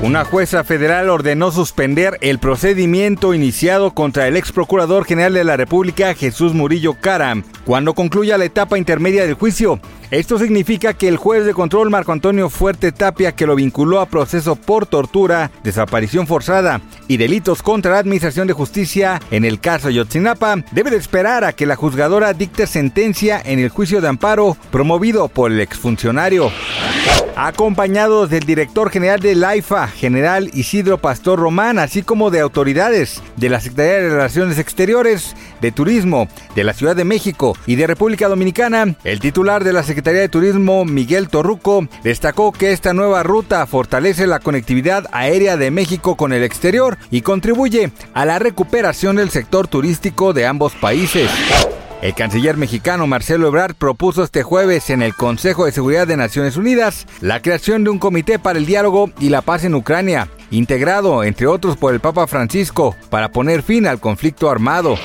Una jueza federal ordenó suspender el procedimiento iniciado contra el ex procurador general de la República, Jesús Murillo Cara, cuando concluya la etapa intermedia del juicio. Esto significa que el juez de control Marco Antonio Fuerte Tapia, que lo vinculó a proceso por tortura, desaparición forzada y delitos contra la Administración de Justicia en el caso Yotzinapa, debe de esperar a que la juzgadora dicte sentencia en el juicio de amparo promovido por el exfuncionario. Acompañados del director general de la IFA, general Isidro Pastor Román, así como de autoridades de la Secretaría de Relaciones Exteriores, de Turismo, de la Ciudad de México y de República Dominicana, el titular de la Secretaría de Turismo, Miguel Torruco, destacó que esta nueva ruta fortalece la conectividad aérea de México con el exterior y contribuye a la recuperación del sector turístico de ambos países. El canciller mexicano Marcelo Ebrard propuso este jueves en el Consejo de Seguridad de Naciones Unidas la creación de un comité para el diálogo y la paz en Ucrania, integrado entre otros por el Papa Francisco, para poner fin al conflicto armado.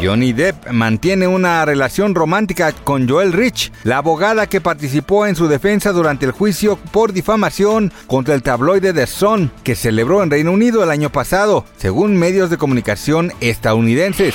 Johnny Depp mantiene una relación romántica con Joel Rich, la abogada que participó en su defensa durante el juicio por difamación contra el tabloide The Sun, que celebró en Reino Unido el año pasado, según medios de comunicación estadounidenses.